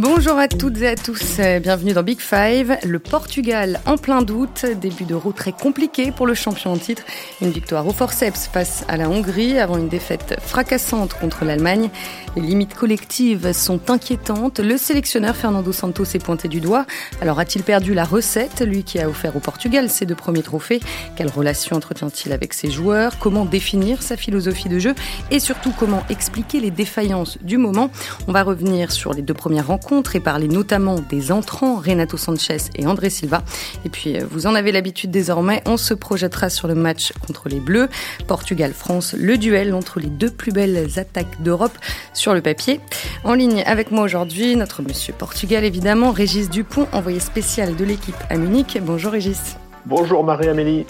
Bonjour à toutes et à tous, bienvenue dans Big Five. Le Portugal en plein doute, début d'euro très compliqué pour le champion en titre. Une victoire au forceps face à la Hongrie avant une défaite fracassante contre l'Allemagne. Les limites collectives sont inquiétantes. Le sélectionneur Fernando Santos est pointé du doigt. Alors a-t-il perdu la recette, lui qui a offert au Portugal ses deux premiers trophées? Quelle relation entretient-il avec ses joueurs? Comment définir sa philosophie de jeu? Et surtout comment expliquer les défaillances du moment? On va revenir sur les deux premières rencontres et parler notamment des entrants Renato Sanchez et André Silva. Et puis, euh, vous en avez l'habitude désormais, on se projettera sur le match contre les Bleus. Portugal-France, le duel entre les deux plus belles attaques d'Europe sur le papier. En ligne avec moi aujourd'hui, notre monsieur Portugal évidemment, Régis Dupont, envoyé spécial de l'équipe à Munich. Bonjour Régis. Bonjour Marie-Amélie.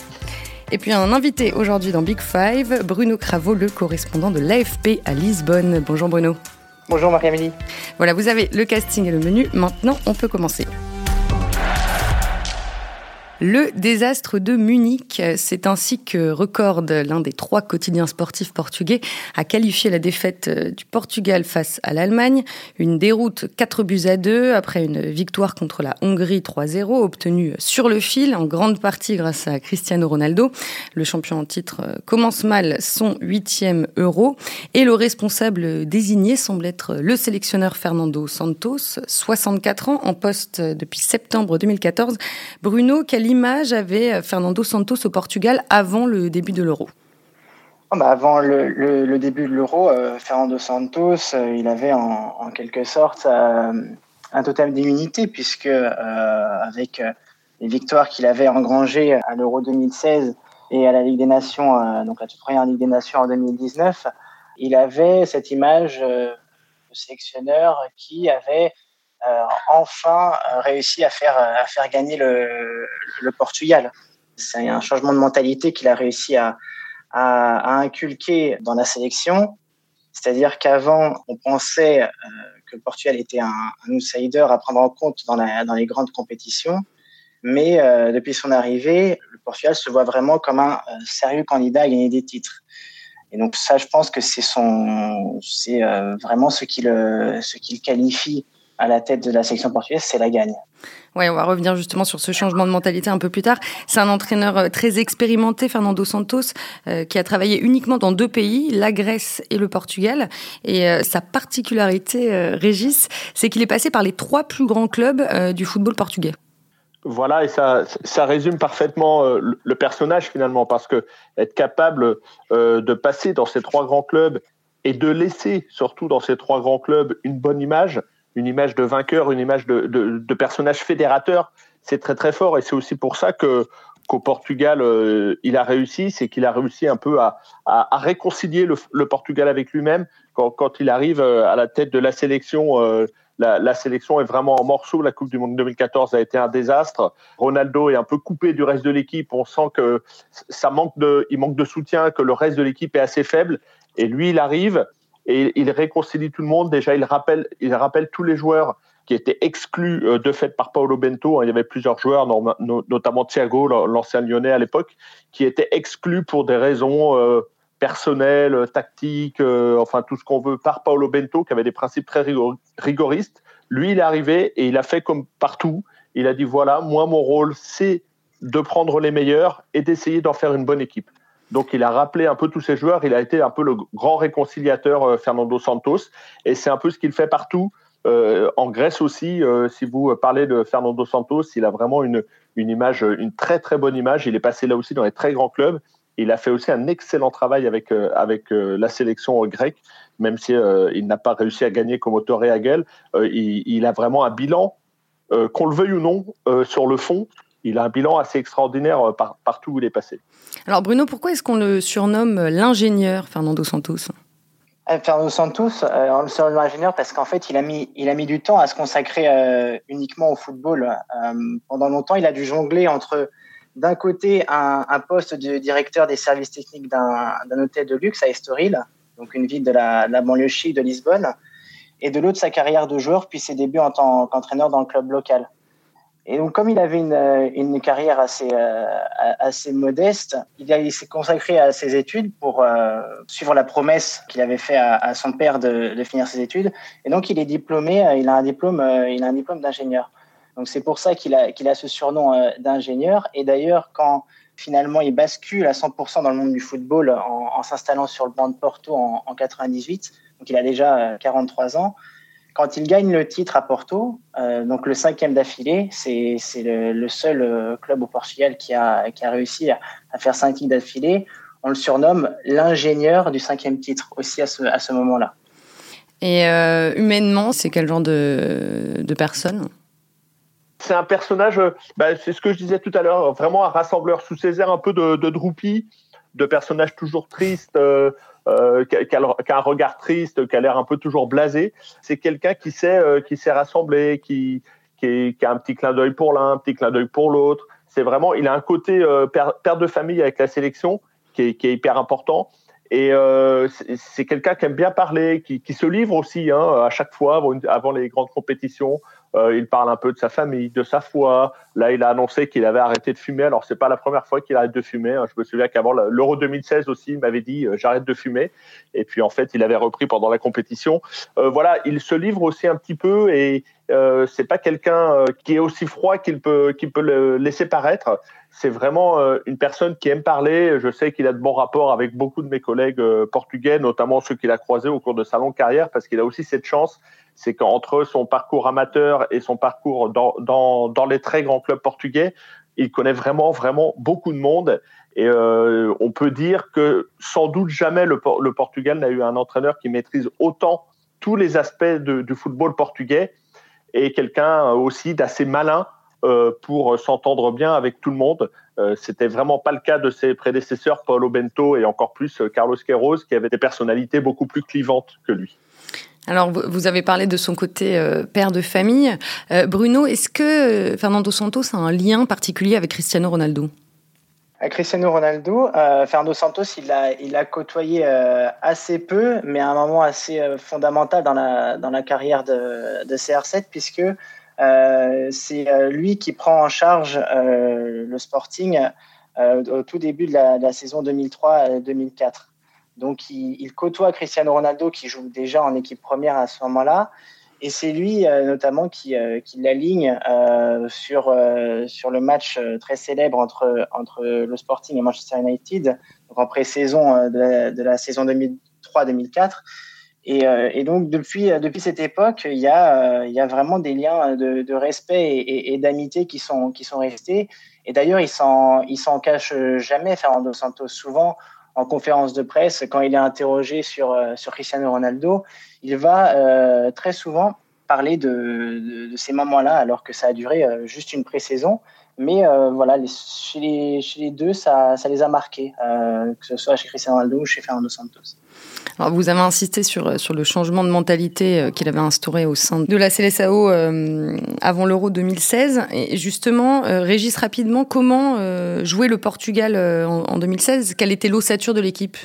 Et puis un invité aujourd'hui dans Big Five, Bruno Cravot, le correspondant de l'AFP à Lisbonne. Bonjour Bruno. Bonjour Marie-Amélie. Voilà, vous avez le casting et le menu. Maintenant, on peut commencer. Le désastre de Munich, c'est ainsi que recorde l'un des trois quotidiens sportifs portugais a qualifié la défaite euh, du Portugal face à l'Allemagne. Une déroute 4 buts à 2 après une victoire contre la Hongrie 3-0 obtenue sur le fil en grande partie grâce à Cristiano Ronaldo. Le champion en titre euh, commence mal son huitième euro et le responsable désigné semble être le sélectionneur Fernando Santos, 64 ans en poste depuis septembre 2014. Bruno, image avait euh, Fernando Santos au Portugal avant le début de l'Euro. Ah bah, avant le, début de l'Euro, euh, Fernando Santos, euh, il avait en, quelque sorte un total d'immunité puisque avec les victoires qu'il avait engrangées à l'Euro 2016 et à la Ligue des Nations, donc la toute première Ligue des Nations en 2019, il avait cette image de sélectionneur qui avait enfin euh, réussi à faire, faire gagner le, Portugal. C'est un changement de mentalité qu'il a réussi à, inculquer dans la sélection. C'est-à-dire qu'avant, on pensait euh, que le Portugal était un, outsider à prendre en compte dans, les grandes compétitions. Mais depuis son arrivée, le Portugal se voit vraiment comme un sérieux candidat à gagner des titres. Et donc ça, je pense que c'est vraiment ce qui le, ce qui le qualifie à la tête de la sélection portugaise, c'est la gagne. Ouais, on va revenir justement sur ce changement de mentalité un peu plus tard. C'est un entraîneur euh, très expérimenté, Fernando Santos, euh, qui a travaillé uniquement dans deux pays, la Grèce et le Portugal. Et euh, sa particularité, Régis, c'est qu'il est passé par les trois plus grands clubs du football portugais. Voilà, et ça, ça résume parfaitement le personnage finalement, parce que être capable de passer dans ces trois grands clubs et de laisser surtout dans ces trois grands clubs une bonne image, une image de vainqueur, une image de, de, personnage fédérateur. C'est très très fort et c'est aussi pour ça que qu'au Portugal euh, il a réussi, c'est qu'il a réussi un peu à, à, réconcilier le, Portugal avec lui-même quand, quand, il arrive euh, à la tête de la sélection. Euh, la, la, sélection est vraiment en morceaux. La Coupe du Monde 2014 a été un désastre. Ronaldo est un peu coupé du reste de l'équipe. On sent que ça manque de, il manque de soutien, que le reste de l'équipe est assez faible. Et lui, il arrive et il réconcilie tout le monde. Déjà, il rappelle, il rappelle tous les joueurs qui étaient exclus euh, de fait par Paolo Bento. Il y avait plusieurs joueurs, notamment Thiago, l'ancien lyonnais à l'époque, qui étaient exclus pour des raisons euh, personnelles, tactiques, euh, enfin tout ce qu'on veut, par Paolo Bento, qui avait des principes très rigoristes. Lui, il est arrivé et il a fait comme partout. Il a dit voilà, moi, mon rôle, c'est de prendre les meilleurs et d'essayer d'en faire une bonne équipe. Donc il a rappelé un peu tous ses joueurs, il a été un peu le grand réconciliateur euh, Fernando Santos, et c'est un peu ce qu'il fait partout. Euh, en Grèce aussi, euh, si vous parlez de Fernando Santos, il a vraiment une, une image, une très très bonne image. Il est passé là aussi dans les très grands clubs. Il a fait aussi un excellent travail avec, avec la sélection grecque, même si il n'a pas réussi à gagner comme Autoré Hagel. Il, il, a vraiment un bilan, qu'on le veuille ou non, sur le fond, il a un bilan assez extraordinaire euh, partout où il est passé. Alors Bruno, pourquoi est-ce qu'on le surnomme l'ingénieur Fernando Santos? Euh, Fernando Santos, euh, on le surnomme l'ingénieur parce qu'en fait, il a, mis, il a mis du temps à se consacrer uniquement au football. pendant longtemps, il a dû jongler entre, d'un côté, un, poste de directeur des services techniques d'un hôtel de luxe à Estoril, donc une ville de la, banlieue chic de Lisbonne, et de l'autre, sa carrière de joueur, puis ses débuts en tant qu'entraîneur dans le club local. Et donc, comme il avait une, euh, une carrière assez, euh, assez modeste, il, s'est consacré à ses études pour euh, suivre la promesse qu'il avait fait à, son père de, finir ses études. Et donc, il est diplômé, il a un diplôme, il a un diplôme d'ingénieur. Donc, c'est pour ça qu'il a, qu'il a ce surnom d'ingénieur. Et d'ailleurs, quand finalement il bascule à 100% dans le monde du football en, en s'installant sur le banc de Porto en, en 98, donc il a déjà 43 ans, quand il gagne le titre à Porto, euh, donc le cinquième d'affilée, c'est le, le, seul euh, club au Portugal qui a, qui a réussi à, à faire cinq titres d'affilée. On le surnomme l'ingénieur du cinquième titre aussi à ce, à ce moment-là. Et euh, humainement, c'est quel genre de, de personne? C'est un personnage, bah, c'est ce que je disais tout à l'heure, vraiment un rassembleur sous ses airs un peu de, de Droupi, de personnage toujours triste, euh, qui, a, un regard triste, qui a l'air un peu toujours blasé. C'est quelqu'un qui sait, euh, qui sait rassembler, qui, qui, a un petit clin d'œil pour l'un, un petit clin d'œil pour l'autre. C'est vraiment, il a un côté euh, père, de famille avec la sélection qui est, hyper important. Et euh, c'est quelqu'un qui aime bien parler, qui, se livre aussi hein, à chaque fois avant les grandes compétitions. Euh, il parle un peu de sa famille, de sa foi. Là, il a annoncé qu'il avait arrêté de fumer. Alors, c'est pas la première fois qu'il arrête de fumer. Hein. Je me souviens qu'avant l'Euro 2016 aussi, il m'avait dit euh, j'arrête de fumer. Et puis, en fait, il avait repris pendant la compétition. Euh, voilà, il se livre aussi un petit peu et c'est pas quelqu'un qui est aussi froid qu'il peut qu'il peut le laisser paraître. C'est vraiment une personne qui aime parler. Je sais qu'il a de bons rapports avec beaucoup de mes collègues portugais, notamment ceux qu'il a croisés au cours de sa longue carrière, parce qu'il a aussi cette chance c'est qu'entre son parcours amateur et son parcours dans, les très grands clubs portugais, il connaît vraiment, vraiment beaucoup de monde. Et euh, on peut dire que sans doute jamais le, Portugal n'a eu un entraîneur qui maîtrise autant tous les aspects du football portugais et quelqu'un aussi d'assez malin euh, pour s'entendre bien avec tout le monde. Euh, C'était vraiment pas le cas de ses prédécesseurs, Paulo Bento et encore plus Carlos Queiroz, qui avaient des personnalités beaucoup plus clivantes que lui. Alors, vous avez parlé de son côté euh, père de famille. Euh, Bruno, est-ce que Fernando Santos a un lien particulier avec Cristiano Ronaldo? À Cristiano Ronaldo, euh, Fernando Santos, il a, côtoyé euh, assez peu, mais à un moment assez euh, fondamental dans la, carrière de, de CR7, puisque c'est lui qui prend en charge le Sporting au tout début de la saison 2003-2004. Donc, il, côtoie Cristiano Ronaldo, qui joue déjà en équipe première à ce moment-là. Et c'est lui euh, notamment qui, euh, qui l'aligne euh, sur, sur le match très célèbre entre, entre le Sporting et Manchester United, donc en pré-saison de, la, saison 2003-2004. Et, donc depuis, depuis cette époque, il y, a, y a vraiment des liens de, respect et, d'amitié qui sont, qui sont restés. Et d'ailleurs, il s'en cache jamais, Fernando Santos. Souvent, en conférence de presse, quand il est interrogé sur, sur Cristiano Ronaldo, il va euh, très souvent parler de, de, de ces moments-là, alors que ça a duré euh, juste une pré-saison. Mais euh, voilà, les, chez, les, chez, les, deux, ça, ça les a marqués, euh, que ce soit chez Cristiano Ronaldo ou chez Fernando Santos. Alors vous avez insisté sur, sur le changement de mentalité qu'il avait instauré au sein de la CLSAO euh, avant l'Euro 2016. Et justement, euh, Régis, rapidement, comment euh, jouer le Portugal en, en 2016 Quelle était l'ossature de l'équipe?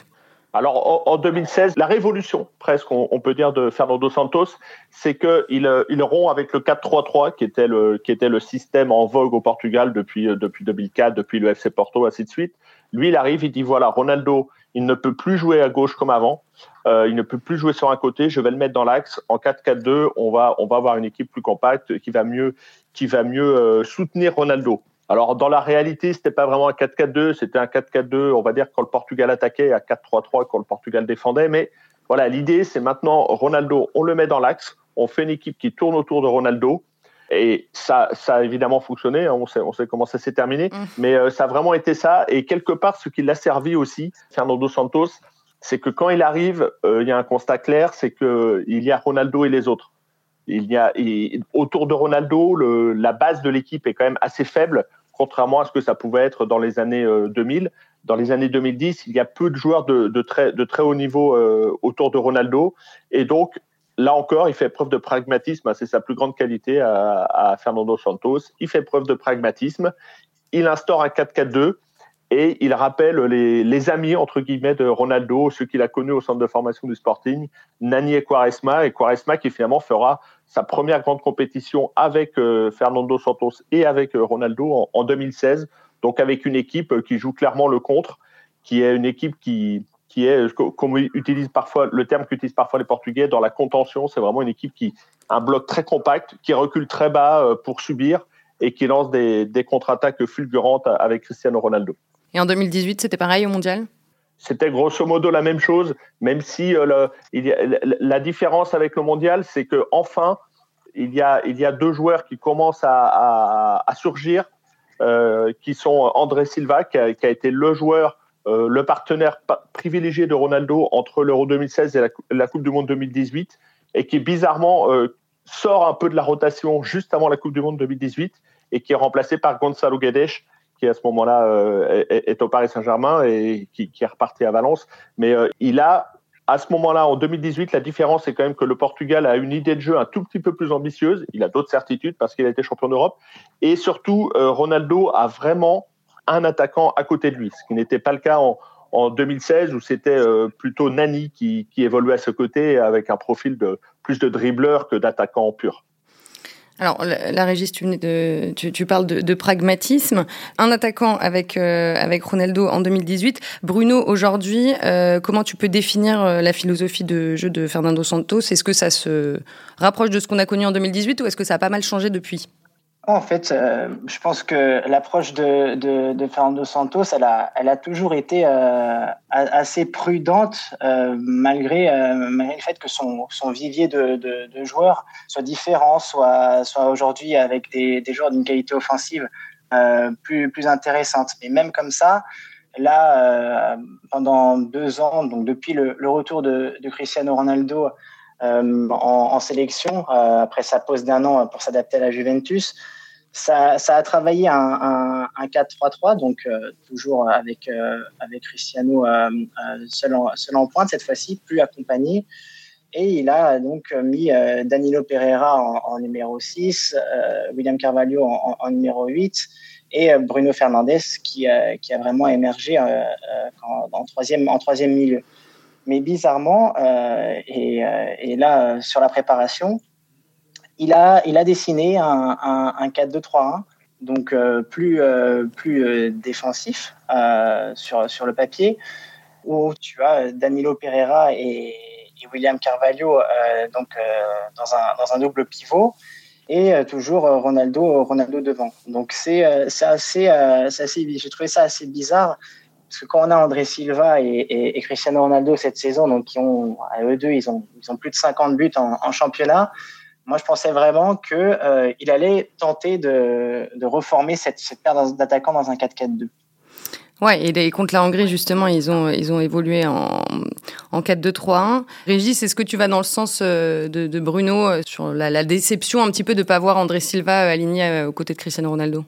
Alors en, 2016, la révolution presque, on, peut dire, de Fernando Santos, c'est qu'il il rompt avec le 4-3-3 qui était le qui était le système en vogue au Portugal depuis depuis 2004, depuis le FC Porto, ainsi de suite. Lui, il arrive, il dit voilà, Ronaldo, il ne peut plus jouer à gauche comme avant, euh, il ne peut plus jouer sur un côté. Je vais le mettre dans l'axe. En 4-4-2, on va on va avoir une équipe plus compacte qui va mieux qui va mieux euh, soutenir Ronaldo. Alors, dans la réalité, c'était pas vraiment un 4-4-2, c'était un 4-4-2, on va dire, quand le Portugal attaquait, à 4-3-3 quand le Portugal défendait. Mais voilà, l'idée, c'est maintenant, Ronaldo, on le met dans l'axe, on fait une équipe qui tourne autour de Ronaldo. Et ça, ça a évidemment fonctionné, hein, on, sait, on sait comment ça s'est terminé, mmh. mais euh, ça a vraiment été ça. Et quelque part, ce qui l'a servi aussi, Fernando Santos, c'est que quand il arrive, euh, il y a un constat clair, c'est qu'il y a Ronaldo et les autres. Il y a autour de Ronaldo, le, la base de l'équipe est quand même assez faible, contrairement à ce que ça pouvait être dans les années 2000. Dans les années 2010, il y a peu de joueurs de, très, haut niveau euh, autour de Ronaldo, et donc là encore, il fait preuve de pragmatisme. C'est sa plus grande qualité à, Fernando Santos. Il fait preuve de pragmatisme. Il instaure un 4-4-2. Et il rappelle les, amis, entre guillemets, de Ronaldo, ceux qu'il a connus au centre de formation du Sporting, Nani et Quaresma, et Quaresma qui finalement fera sa première grande compétition avec euh, Fernando Santos et avec euh, Ronaldo en, 2016, donc avec une équipe euh, qui joue clairement le contre, qui est une équipe qui, qui est, comme utilise parfois le terme qu'utilisent parfois les Portugais, dans la contention, c'est vraiment une équipe qui un bloc très compact, qui recule très bas pour subir et qui lance des, des contre-attaques fulgurantes avec Cristiano Ronaldo. Et en 2018, c'était pareil au mondial? C'était grosso modo la même chose, même si euh, la différence avec le mondial, c'est que enfin, il y a, deux joueurs qui commencent à, surgir, euh, qui sont André Silva, qui a, été le joueur, euh, le partenaire privilégié de Ronaldo entre l'Euro 2016 et la, la, Coupe du Monde 2018, et qui bizarrement sort un peu de la rotation juste avant la Coupe du Monde 2018 et qui est remplacé par Gonzalo Guedes, qui à ce moment-là euh, est, au Paris Saint-Germain et qui, est reparti à Valence. Mais euh, il a, à ce moment-là, en 2018, la différence c'est quand même que le Portugal a une idée de jeu un tout petit peu plus ambitieuse. Il a d'autres certitudes parce qu'il a été champion d'Europe. Et surtout, euh, Ronaldo a vraiment un attaquant à côté de lui, ce qui n'était pas le cas en, 2016 où c'était plutôt Nani qui, qui évoluait à ce côté avec un profil de plus de dribbleur que d'attaquant pur. Alors, la, Régis, tu, de, parles de, pragmatisme. Un attaquant avec, euh, avec Ronaldo en 2018. Bruno, aujourd'hui, euh, comment tu peux définir euh, la philosophie de jeu de Fernando Santos? Est-ce que ça se rapproche de ce qu'on a connu en 2018 ou est-ce que ça a pas mal changé depuis? En fait, euh, je pense que l'approche de, Fernando Santos, elle a, toujours été euh, assez prudente euh, malgré, le fait que son, vivier de, joueurs soit différent, soit, aujourd'hui avec des, joueurs d'une qualité offensive plus, intéressante. Mais même comme ça, là, pendant deux ans, donc depuis le retour de, Cristiano Ronaldo euh, en, sélection euh, après sa pause d'un an pour s'adapter à la Juventus. Ça, a travaillé un, un, 4-3-3, donc euh, toujours avec, avec Cristiano seul, en, seul pointe cette fois-ci, plus accompagné. Et il a donc mis Danilo Pereira en, numéro 6, William Carvalho en, numéro 8 et Bruno Fernandes qui, qui a vraiment émergé en, troisième, en troisième milieu. Mais bizarrement, euh, et, euh, et, là, sur la préparation, il a, il a dessiné un, un, un 4-2-3-1, donc euh, plus, plus défensif sur, sur le papier, où tu as Danilo Pereira et, William Carvalho donc, dans, un, dans un double pivot et toujours Ronaldo, Ronaldo devant. Donc c'est assez, assez, j'ai trouvé ça assez bizarre que quand on a André Silva et, Cristiano Ronaldo cette saison, donc qui ont, à eux deux, ils ont, ils ont plus de 50 buts en, championnat. Moi, je pensais vraiment qu'il euh, allait tenter de, de reformer cette, cette paire d'attaquants dans un 4-4-2. Ouais, et contre la Hongrie, justement, ils ont, ils ont évolué en, en 4-2-3-1. Régis, est-ce que tu vas dans le sens euh, de, de Bruno euh, sur la, la, déception un petit peu de ne pas voir André Silva aligné aux côtés de Cristiano Ronaldo?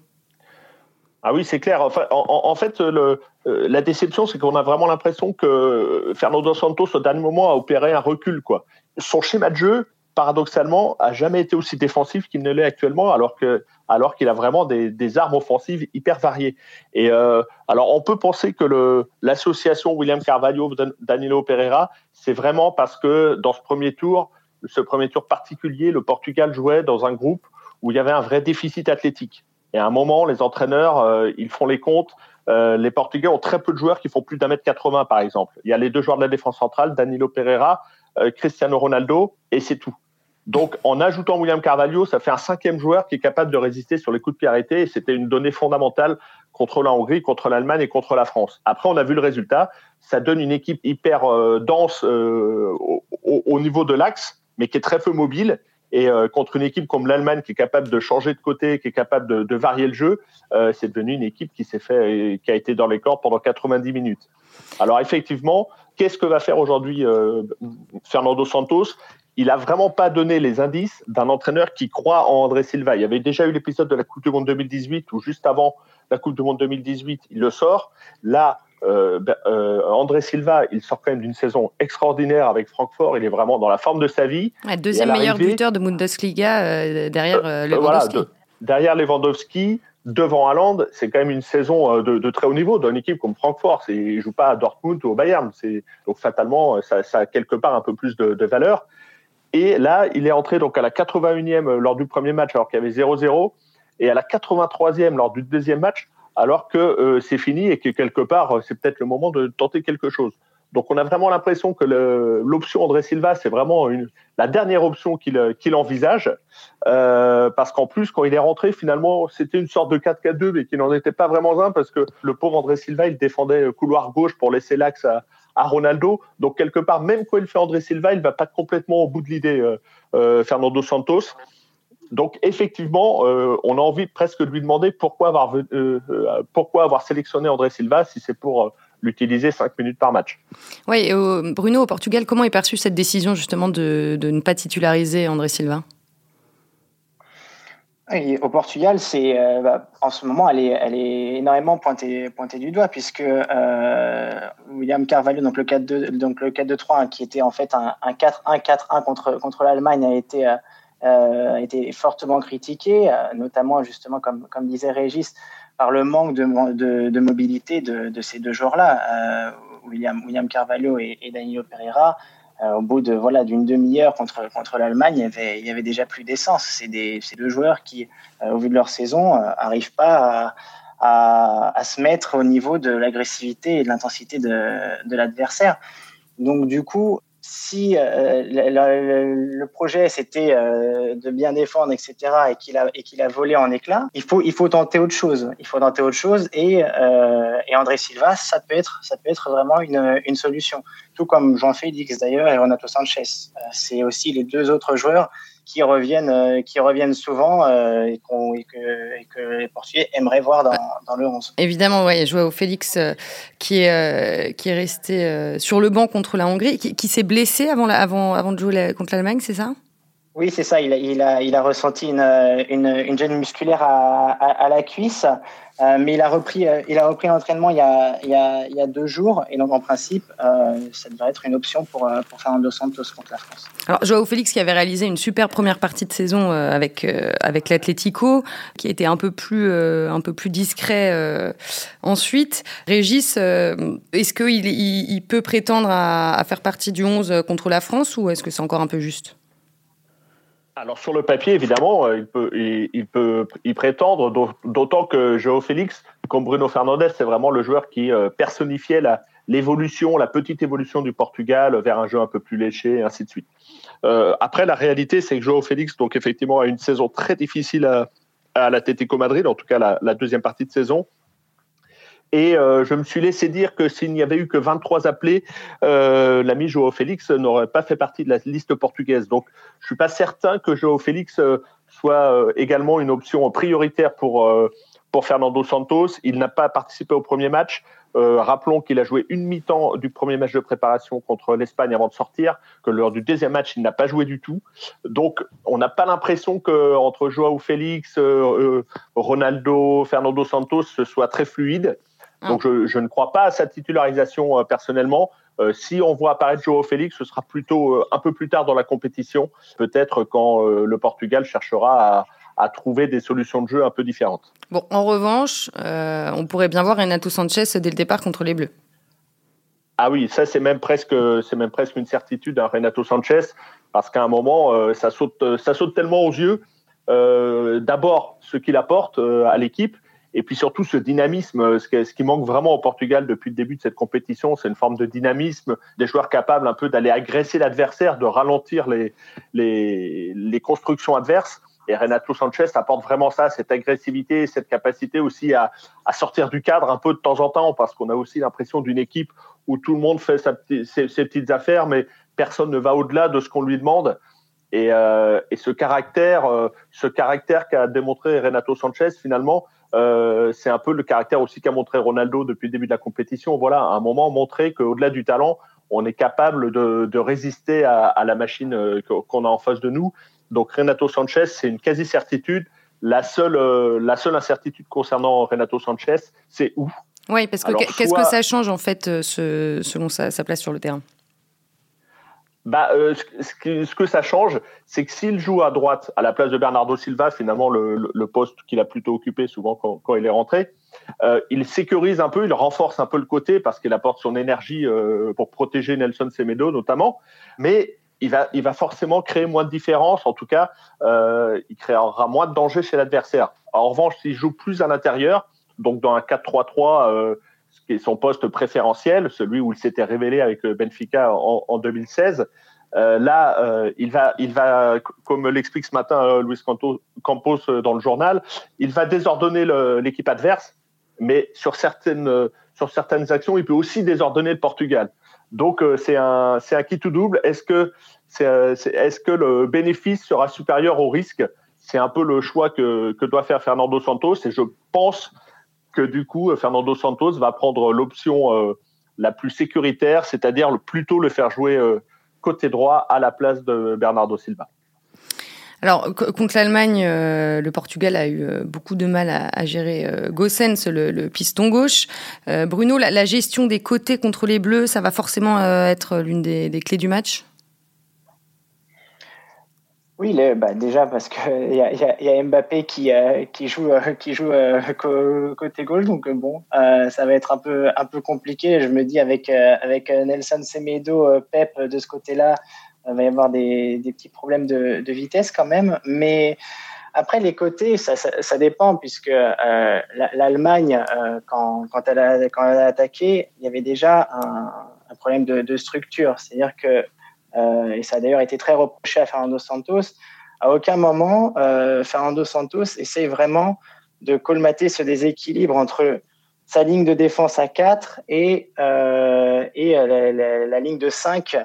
Ah oui, c'est clair. en, fait, le, euh, la déception, c'est qu'on a vraiment l'impression que Fernando Santos, au dernier moment, a opéré un recul. Quoi. Son schéma de jeu, paradoxalement, a jamais été aussi défensif qu'il ne l'est actuellement, alors qu'il a vraiment des, armes offensives hyper variées. Et euh, alors, on peut penser que l'association William Carvalho Danilo Pereira, c'est vraiment parce que dans ce premier tour, ce premier tour particulier, le Portugal jouait dans un groupe où il y avait un vrai déficit athlétique. Et à un moment, les entraîneurs, euh, ils font les comptes. Euh, les Portugais ont très peu de joueurs qui font plus d'un mètre 80, par exemple. Il y a les deux joueurs de la défense centrale, Danilo Pereira, euh, Cristiano Ronaldo, et c'est tout. Donc, en ajoutant William Carvalho, ça fait un cinquième joueur qui est capable de résister sur les coups de pied arrêtés. Et c'était une donnée fondamentale contre la Hongrie, contre l'Allemagne et contre la France. Après, on a vu le résultat. Ça donne une équipe hyper dense au, au, niveau de l'axe, mais qui est très peu mobile et euh, contre une équipe comme l'Allemagne qui est capable de changer de côté, qui est capable de, varier le jeu, euh, c'est devenu une équipe qui s'est fait, qui a été dans les corps pendant 90 minutes. Alors effectivement, qu'est-ce que va faire aujourd'hui euh, Fernando Santos? Il a vraiment pas donné les indices d'un entraîneur qui croit en André Silva. Il y avait déjà eu l'épisode de la Coupe du Monde 2018 où juste avant la Coupe du Monde 2018, il le sort. Là, euh, euh, André Silva, il sort quand même d'une saison extraordinaire avec Francfort. Il est vraiment dans la forme de sa vie. deuxième meilleur buteur de Bundesliga euh, derrière Lewandowski. derrière Lewandowski, devant Haaland, c'est quand même une saison de, très haut niveau d'une équipe comme Francfort. Il ne joue pas à Dortmund ou au Bayern. Donc fatalement, ça, a quelque part un peu plus de, de, valeur. Et là, il est entré donc à la 81e lors du premier match alors qu'il y avait 0-0 et à la 83e lors du deuxième match alors que c'est fini et que quelque part, c'est peut-être le moment de tenter quelque chose. Donc on a vraiment l'impression que l'option André Silva, c'est vraiment une, la dernière option qu'il envisage, euh, parce qu'en plus, quand il est rentré, finalement, c'était une sorte de 4-4-2, mais qui n'en était pas vraiment un, parce que le pauvre André Silva, il défendait couloir gauche pour laisser l'axe à, Ronaldo. Donc quelque part, même quand il fait André Silva, il va pas complètement au bout de l'idée, euh, euh, Fernando Santos. Donc effectivement, on a envie presque de lui demander pourquoi avoir, pourquoi avoir sélectionné André Silva si c'est pour l'utiliser 5 minutes par match. Oui, Bruno, au Portugal, comment est perçue cette décision justement de, ne pas titulariser André Silva? Au Portugal, c'est euh, bah, en ce moment, elle est, elle est énormément pointée, pointée du doigt puisque euh, William Carvalho, donc le 4-2, donc le 4-2-3, hein, qui était en fait un, 4-1-4-1 contre contre l'Allemagne, a été euh, a été fortement critiqué, notamment justement comme disait Régis par le manque de, mobilité de, ces deux joueurs-là, euh, William, Carvalho et, et Danilo Pereira. Euh, au bout de voilà d'une demi-heure contre contre l'Allemagne, il y avait déjà plus d'essence. C'est des deux joueurs qui, euh, au vu de leur saison, arrivent pas à, se mettre au niveau de l'agressivité et de l'intensité de, de l'adversaire. Donc du coup, si euh, le, projet c'était euh, de bien défendre, etc., et qu'il a et qu'il a volé en éclats, il faut il faut tenter autre chose. Il faut tenter autre chose et euh, et André Silva, ça peut être ça peut être vraiment une une solution. Tout comme Jean Félix d'ailleurs et Renato Sanchez. c'est aussi les deux autres joueurs qui reviennent, euh, qui reviennent souvent euh, et, et, que, et, que, les Portugais aimeraient voir dans, dans le 11. Évidemment, ouais, au Félix euh, qui est, qui est resté sur le banc contre la Hongrie, qui, qui s'est blessé avant, la, avant, avant de jouer contre l'Allemagne, c'est ça? Oui, c'est ça. Il a, ressenti une, une, gêne musculaire à, la cuisse. Euh, mais il a repris, euh, l'entraînement il, y a, deux jours, et donc en principe, euh, ça devrait être une option pour, pour Fernando Santos contre la France. Alors Joao Félix qui avait réalisé une super première partie de saison avec avec l'Atlético, qui était un peu plus un discret ensuite. Régis, est-ce qu'il il, il, peut prétendre à faire partie du 11 contre la France ou est-ce que c'est encore un peu juste? Alors sur le papier, évidemment, euh, il peut, il, peut y prétendre, d'autant que Joao Félix, comme Bruno Fernandes, c'est vraiment le joueur qui euh, personnifiait la, l'évolution, la petite évolution du Portugal vers un jeu un peu plus léché, et ainsi de suite. Euh, après, la réalité, c'est que Joao Félix, donc effectivement, a une saison très difficile à, à Madrid, en tout cas la, la, deuxième partie de saison. Et euh, je me suis laissé dire que s'il n'y avait eu que 23 appelés, euh, l'ami Joao Félix n'aurait pas fait partie de la liste portugaise. Donc, je suis pas certain que Joao Félix euh, soit euh, également une option prioritaire pour pour Fernando Santos. Il n'a pas participé au premier match. rappelons qu'il a joué une mi-temps du premier match de préparation contre l'Espagne avant de sortir, que lors du deuxième match, il n'a pas joué du tout. Donc, on n'a pas l'impression que entre Joao Félix, Ronaldo, Fernando Santos, ce soit très fluide. Ah. Donc je, ne crois pas à sa titularisation euh, personnellement. Euh, si on voit apparaître Joao Félix, ce sera plutôt euh, un peu plus tard dans la compétition, peut-être quand le Portugal cherchera à, trouver des solutions de jeu un peu différentes. Bon, en revanche, on pourrait bien voir Renato Sanchez dès le départ contre les Bleus. Ah oui, ça c'est même presque c'est même presque une certitude, hein, Renato Sanchez, parce qu'à un moment ça saute ça saute tellement aux yeux. D'abord ce qu'il apporte à l'équipe, et puis surtout ce dynamisme, euh, ce qui manque vraiment au Portugal depuis le début de cette compétition, c'est une forme de dynamisme, des joueurs capables un peu d'aller agresser l'adversaire, de ralentir les, constructions adverses. Et Renato Sanchez apporte vraiment ça, cette agressivité, cette capacité aussi à, sortir du cadre un peu de temps en temps, parce qu'on a aussi l'impression d'une équipe où tout le monde fait ses, petites affaires, mais personne ne va au-delà de ce qu'on lui demande. Et, euh, et ce caractère, euh, ce caractère qu'a démontré Renato Sanchez, finalement, euh, c'est un peu le caractère aussi qu'a montré Ronaldo depuis le début de la compétition. Voilà, à un moment montrer qu'au-delà du talent, on est capable de, résister à, la machine qu'on a en face de nous. Donc Renato Sanchez, c'est une quasi-certitude. La seule, la seule incertitude concernant Renato Sanchez, c'est où? Oui, parce que qu'est-ce que ça change en fait selon sa, place sur le terrain? Bah, ce, que, ce, que, ça change, c'est que s'il joue à droite à la place de Bernardo Silva, finalement le, le poste qu'il a plutôt occupé souvent quand, quand il est rentré, euh, il sécurise un peu, il renforce un peu le côté parce qu'il apporte son énergie euh, pour protéger Nelson Semedo notamment. Mais il va, il va forcément créer moins de différence. En tout cas, euh, il créera moins de danger chez l'adversaire. En revanche, s'il joue plus à l'intérieur, donc dans un 4-3-3, euh, ce qui est son poste préférentiel, celui où il s'était révélé avec Benfica en, en 2016, euh, là, euh, il va, il va, comme l'explique ce matin Luis Campos dans le journal, il va désordonner l'équipe adverse mais sur certaines, euh, sur certaines actions, il peut aussi désordonner le Portugal. Donc euh, c'est un, c'est un qui tout double. Est-ce que, c'est, euh, est-ce que le bénéfice sera supérieur au risque? C'est un peu le choix que, que doit faire Fernando Santos. Et je pense que du coup, Fernando Santos va prendre l'option la plus sécuritaire, c'est-à-dire plutôt le faire jouer côté droit à la place de Bernardo Silva. Alors contre l'Allemagne, euh, le Portugal a eu euh, beaucoup de mal à, gérer euh, Gossens, le, piston gauche. Bruno, la, gestion des côtés contre les Bleus, ça va forcément être l'une des, clés du match? Oui, bah, déjà parce qu'il y, y, a Mbappé qui, qui joue, qui joue côté gauche, donc bon, ça va être un peu, un peu compliqué. Je me dis avec, avec Nelson Semedo, Pep de ce côté-là, il va y avoir des, des petits problèmes de, de, vitesse quand même. Mais après, les côtés, ça, ça, ça dépend, puisque euh, l'Allemagne, euh, quand, quand, elle a, quand elle a attaqué, il y avait déjà un, un problème de, de structure. C'est-à-dire que, euh, et ça a d'ailleurs été très reproché à Fernando Santos, à aucun moment, euh, Fernando Santos essaye vraiment de colmater ce déséquilibre entre sa ligne de défense à 4 et, euh, et la, ligne de 5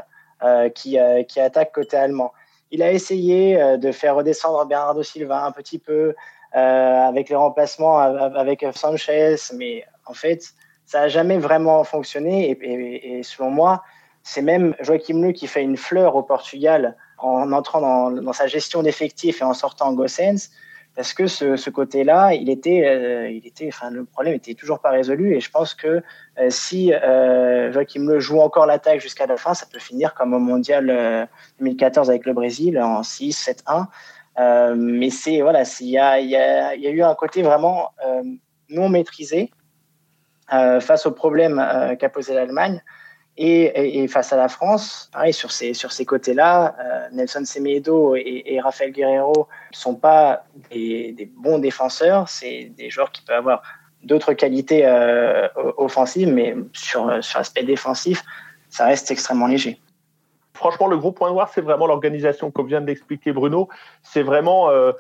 euh, qui, euh, qui attaque côté allemand. Il a essayé euh, de faire redescendre Bernardo Silva un petit peu avec les remplacements avec Sanchez, mais en fait, ça n'a jamais vraiment fonctionné. Et, selon moi, c'est même Joachim Le qui fait une fleur au Portugal en entrant dans, sa gestion d'effectifs et en sortant Gossens parce que ce, côté-là, il était, euh, il était, enfin, le problème était toujours pas résolu. Et je pense que euh, si euh, Joachim Le joue encore l'attaque jusqu'à la fin, ça peut finir comme au mondial 2014 avec le Brésil en 6-7-1. mais c'est voilà, il y a, eu un côté vraiment non maîtrisé face au problème qu'a posé l'Allemagne. Et, face à la France, pareil, sur ces, sur ces côtés-là, euh, Nelson Semedo et, Rafael Guerrero ne sont pas des, bons défenseurs. C'est des joueurs qui peuvent avoir d'autres qualités euh, offensives, mais sur, sur l'aspect défensif, ça reste extrêmement léger. Franchement, le gros point noir, c'est vraiment l'organisation, comme vient de l'expliquer Bruno. C'est vraiment euh,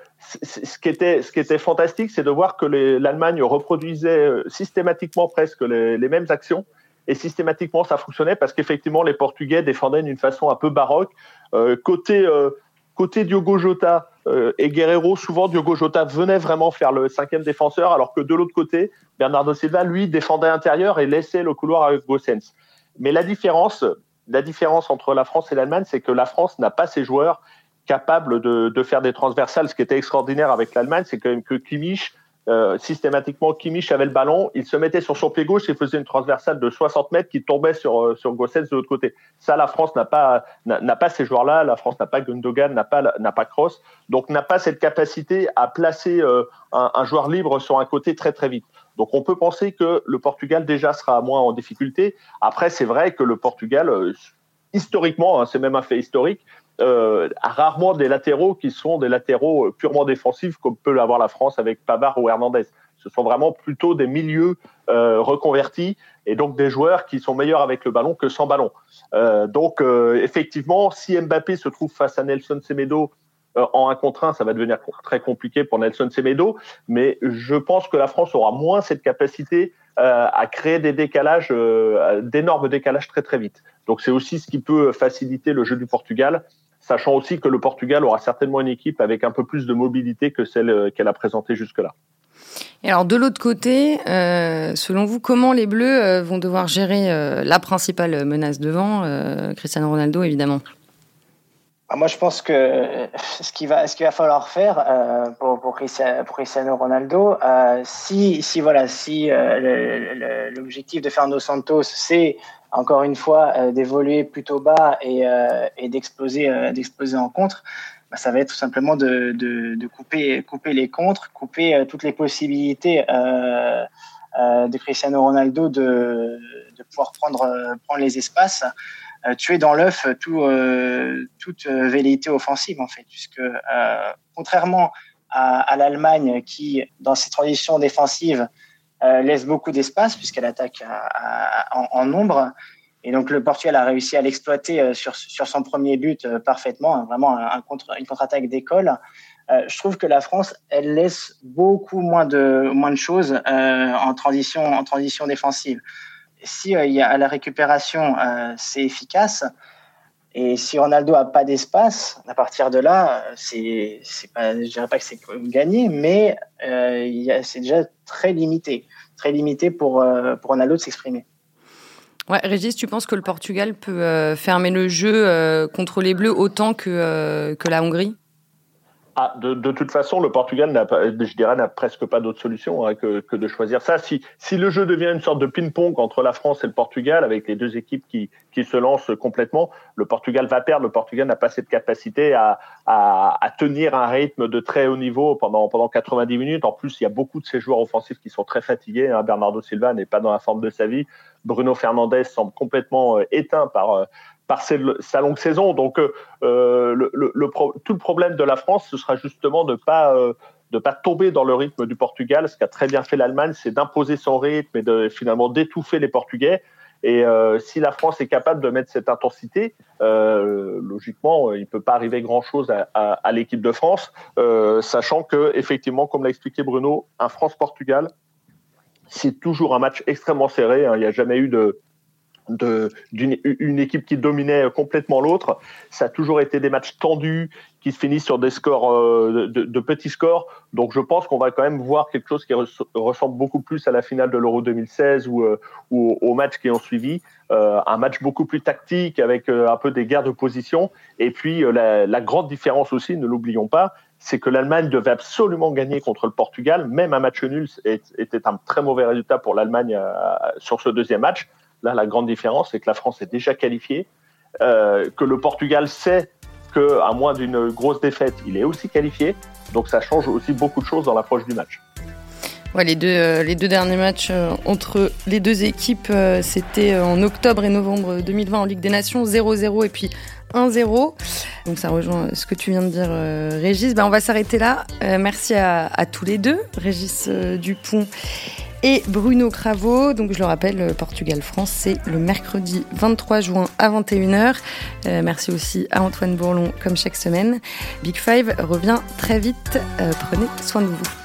ce, qui était, ce qui était fantastique, c'est de voir que l'Allemagne reproduisait systématiquement presque les mêmes actions et systématiquement ça fonctionnait parce qu'effectivement les Portugais défendaient d'une façon un peu baroque. Euh, côté euh, côté Diogo Jota euh, et Guerrero, souvent Diogo Jota venait vraiment faire le cinquième défenseur, alors que de l'autre côté, Bernardo Silva lui défendait intérieur et laissait le couloir avec Gossens. Mais la différence, la différence entre la France et l'Allemagne, c'est que la France n'a pas ses joueurs capables de, de, faire des transversales. Ce qui était extraordinaire avec l'Allemagne, c'est quand même que Kimmich euh, systématiquement, Kimmich avait le ballon, il se mettait sur son pied gauche et faisait une transversale de 60 mètres qui tombait sur, euh, sur de l'autre côté. Ça, la France n'a pas, n'a pas ces joueurs-là. La France n'a pas Gundogan, n'a pas, n'a pas Kroos. Donc, n'a pas cette capacité à placer euh, un, un, joueur libre sur un côté très, très vite. Donc, on peut penser que le Portugal déjà sera moins en difficulté. Après, c'est vrai que le Portugal, historiquement, hein, c'est même un fait historique, euh, rarement des latéraux qui sont des latéraux purement défensifs comme peut l'avoir la France avec Pavard ou Hernandez. Ce sont vraiment plutôt des milieux euh, reconvertis et donc des joueurs qui sont meilleurs avec le ballon que sans ballon. Euh, donc euh, effectivement, si Mbappé se trouve face à Nelson Semedo euh, en un contre un, ça va devenir très compliqué pour Nelson Semedo, mais je pense que la France aura moins cette capacité euh, à créer des décalages, d'énormes décalages très très vite. Donc c'est aussi ce qui peut faciliter le jeu du Portugal sachant aussi que le Portugal aura certainement une équipe avec un peu plus de mobilité que celle euh, qu'elle a présentée jusque-là. Et alors de l'autre côté, euh, selon vous, comment les Bleus euh, vont devoir gérer la principale menace devant, Cristiano Ronaldo évidemment? Moi, je pense que ce qu'il va, ce qu'il va falloir faire euh, pour, pour, Cristiano, Ronaldo, euh, si, si voilà, si euh, l'objectif de Fernando Santos, c'est encore une fois d'évoluer plutôt bas et, et d'exploser, d'exploser en contre, bah, ça va être tout simplement de, de, de, couper, couper les contres, couper toutes les possibilités de Cristiano Ronaldo de, de pouvoir prendre, prendre les espaces. Euh, tuer dans l'œuf tout, euh, toute euh, velléité offensive en fait, puisque contrairement à, l'Allemagne qui, dans ses transitions défensives, laisse beaucoup d'espace puisqu'elle attaque en, nombre. Et donc le Portugal a réussi à l'exploiter sur, sur son premier but parfaitement, hein, vraiment une contre-attaque d'école. je trouve que la France, elle laisse beaucoup moins de, moins de choses en, transition, en transition défensive si euh, il y a, la récupération, euh, c'est efficace. Et si Ronaldo a pas d'espace, à partir de là, c'est, c'est pas, je dirais pas que c'est gagné, mais euh, c'est déjà très limité, très limité pour, pour Ronaldo de s'exprimer. Ouais, Régis, tu penses que le Portugal peut fermer le jeu contre les Bleus autant que, que la Hongrie? Ah, de, toute façon, le Portugal n'a pas, je dirais, n'a presque pas d'autre solution hein, que, de choisir ça. Si, le jeu devient une sorte de ping-pong entre la France et le Portugal, avec les deux équipes qui, qui se lancent complètement, le Portugal va perdre. Le Portugal n'a pas cette capacité à, à, tenir un rythme de très haut niveau pendant, pendant 90 minutes. En plus, il y a beaucoup de ces joueurs offensifs qui sont très fatigués. Hein. Bernardo Silva n'est pas dans la forme de sa vie. Bruno Fernandez semble complètement euh, éteint par, par sa longue saison. Donc, euh, euh, tout le problème de la France, ce sera justement de pas euh, de pas tomber dans le rythme du Portugal. Ce qu'a très bien fait l'Allemagne, c'est d'imposer son rythme et de finalement d'étouffer les Portugais. Et si la France est capable de mettre cette intensité, logiquement, il peut pas arriver grand-chose à l'équipe de France, sachant que effectivement, comme l'a expliqué Bruno, un France-Portugal, c'est toujours un match extrêmement serré. Hein. Il n'y a jamais eu de d'une une équipe qui dominait complètement l'autre. Ça a toujours été des matchs tendus qui se finissent sur des scores euh, de, petits scores. Donc je pense qu'on va quand même voir quelque chose qui ressemble beaucoup plus à la finale de l'Euro 2016 ou, euh, aux matchs qui ont suivi. Euh, un match beaucoup plus tactique avec un peu des guerres de position. Et puis la, la grande différence aussi, ne l'oublions pas, c'est que l'Allemagne devait absolument gagner contre le Portugal. Même un match nul était un très mauvais résultat pour l'Allemagne sur ce deuxième match. Là, la grande différence, c'est que la France est déjà qualifiée, euh, que le Portugal sait qu'à moins d'une grosse défaite, il est aussi qualifié. Donc ça change aussi beaucoup de choses dans l'approche du match. Ouais, les, deux, euh, les deux derniers matchs euh, entre les deux équipes, c'était en octobre et novembre 2020 en Ligue des Nations, 0-0 et puis 1-0. Donc ça rejoint ce que tu viens de dire, Régis. Ben, on va s'arrêter là. merci à, à, tous les deux, Régis Dupont et Bruno Cravo. Donc je le rappelle, Portugal-France, c'est le mercredi 23 juin à 21h. Euh, merci aussi à Antoine Bourlon comme chaque semaine. Big Five revient très vite. Euh, prenez soin de vous.